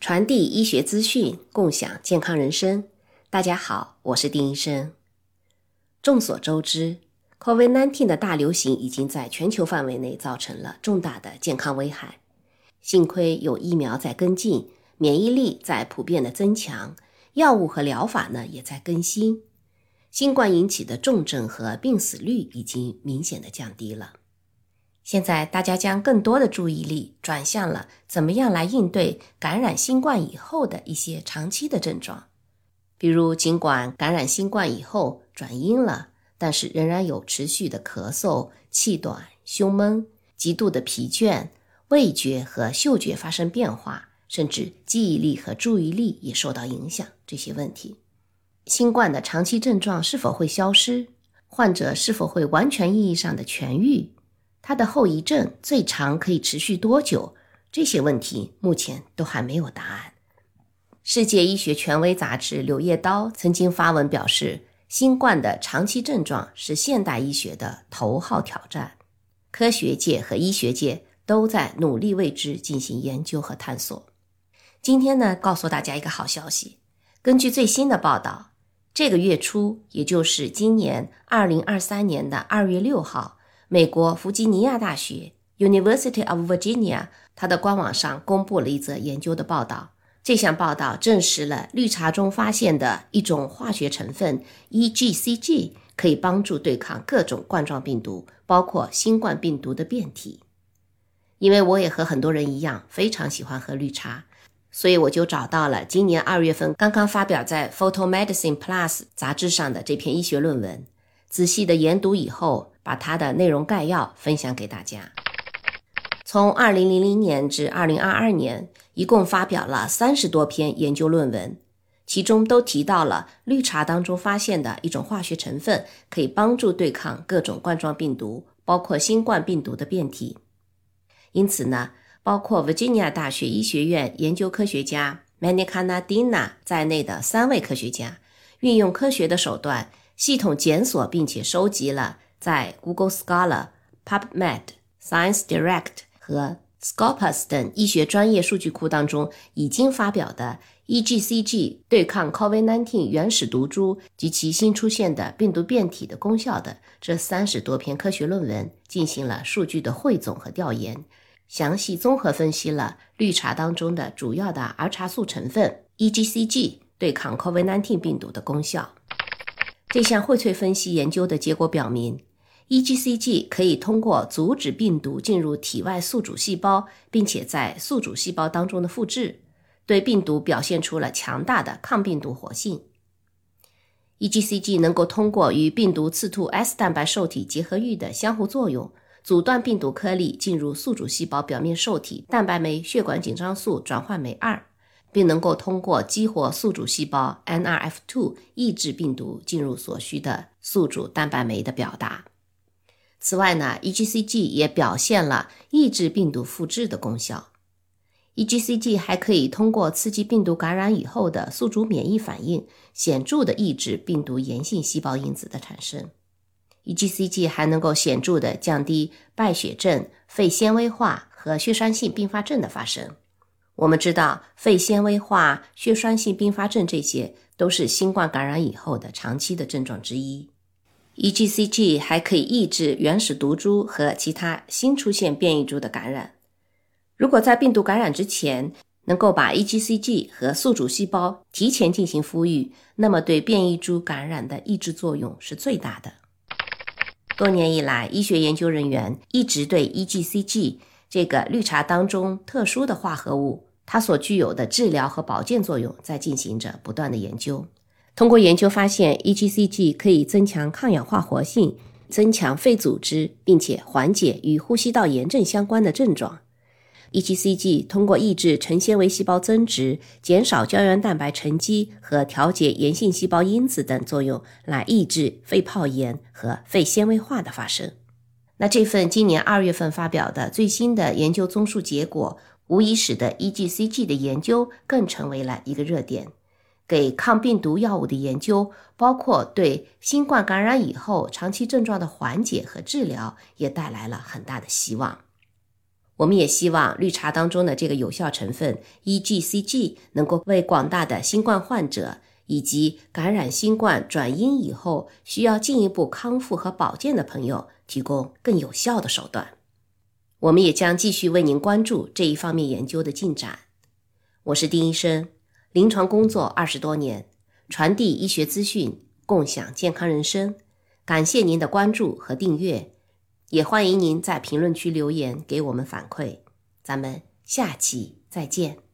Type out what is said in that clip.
传递医学资讯，共享健康人生。大家好，我是丁医生。众所周知，COVID-19 的大流行已经在全球范围内造成了重大的健康危害。幸亏有疫苗在跟进，免疫力在普遍的增强，药物和疗法呢也在更新。新冠引起的重症和病死率已经明显的降低了。现在大家将更多的注意力转向了怎么样来应对感染新冠以后的一些长期的症状，比如尽管感染新冠以后转阴了，但是仍然有持续的咳嗽、气短、胸闷、极度的疲倦、味觉和嗅觉发生变化，甚至记忆力和注意力也受到影响这些问题。新冠的长期症状是否会消失？患者是否会完全意义上的痊愈？它的后遗症最长可以持续多久？这些问题目前都还没有答案。世界医学权威杂志《柳叶刀》曾经发文表示，新冠的长期症状是现代医学的头号挑战，科学界和医学界都在努力为之进行研究和探索。今天呢，告诉大家一个好消息，根据最新的报道，这个月初，也就是今年二零二三年的二月六号。美国弗吉尼亚大学 （University of Virginia） 它的官网上公布了一则研究的报道。这项报道证实了绿茶中发现的一种化学成分 EGCG 可以帮助对抗各种冠状病毒，包括新冠病毒的变体。因为我也和很多人一样非常喜欢喝绿茶，所以我就找到了今年二月份刚刚发表在《Photo Medicine Plus》杂志上的这篇医学论文，仔细的研读以后。把它的内容概要分享给大家。从2000年至2022年，一共发表了三十多篇研究论文，其中都提到了绿茶当中发现的一种化学成分，可以帮助对抗各种冠状病毒，包括新冠病毒的变体。因此呢，包括 Virginia 大学医学院研究科学家 Manika Nadina 在内的三位科学家，运用科学的手段，系统检索并且收集了。在 Google Scholar、PubMed、Science Direct 和 Scopus 等医学专业数据库当中，已经发表的 EGCG 对抗 COVID-19 原始毒株及其新出现的病毒变体的功效的这三十多篇科学论文，进行了数据的汇总和调研，详细综合分析了绿茶当中的主要的儿茶素成分 EGCG 对抗 COVID-19 病毒的功效。这项荟萃分析研究的结果表明。EGCG 可以通过阻止病毒进入体外宿主细胞，并且在宿主细胞当中的复制，对病毒表现出了强大的抗病毒活性。EGCG 能够通过与病毒刺突 S 蛋白受体结合域的相互作用，阻断病毒颗粒进入宿主细胞表面受体蛋白酶血管紧张素转换酶二，并能够通过激活宿主细胞 NRF2 抑制病毒进入所需的宿主蛋白酶的表达。此外呢，EGCG 也表现了抑制病毒复制的功效。EGCG 还可以通过刺激病毒感染以后的宿主免疫反应，显著的抑制病毒炎性细胞因子的产生。EGCG 还能够显著的降低败血症、肺纤维化和血栓性并发症的发生。我们知道，肺纤维化、血栓性并发症这些都是新冠感染以后的长期的症状之一。EGCG 还可以抑制原始毒株和其他新出现变异株的感染。如果在病毒感染之前能够把 EGCG 和宿主细胞提前进行孵育，那么对变异株感染的抑制作用是最大的。多年以来，医学研究人员一直对 EGCG 这个绿茶当中特殊的化合物，它所具有的治疗和保健作用，在进行着不断的研究。通过研究发现，EGCG 可以增强抗氧化活性，增强肺组织，并且缓解与呼吸道炎症相关的症状。EGCG 通过抑制成纤维细胞增殖、减少胶原蛋白沉积和调节炎性细胞因子等作用，来抑制肺泡炎和肺纤维化的发生。那这份今年二月份发表的最新的研究综述结果，无疑使得 EGCG 的研究更成为了一个热点。给抗病毒药物的研究，包括对新冠感染以后长期症状的缓解和治疗，也带来了很大的希望。我们也希望绿茶当中的这个有效成分 EGCG 能够为广大的新冠患者以及感染新冠转阴以后需要进一步康复和保健的朋友提供更有效的手段。我们也将继续为您关注这一方面研究的进展。我是丁医生。临床工作二十多年，传递医学资讯，共享健康人生。感谢您的关注和订阅，也欢迎您在评论区留言给我们反馈。咱们下期再见。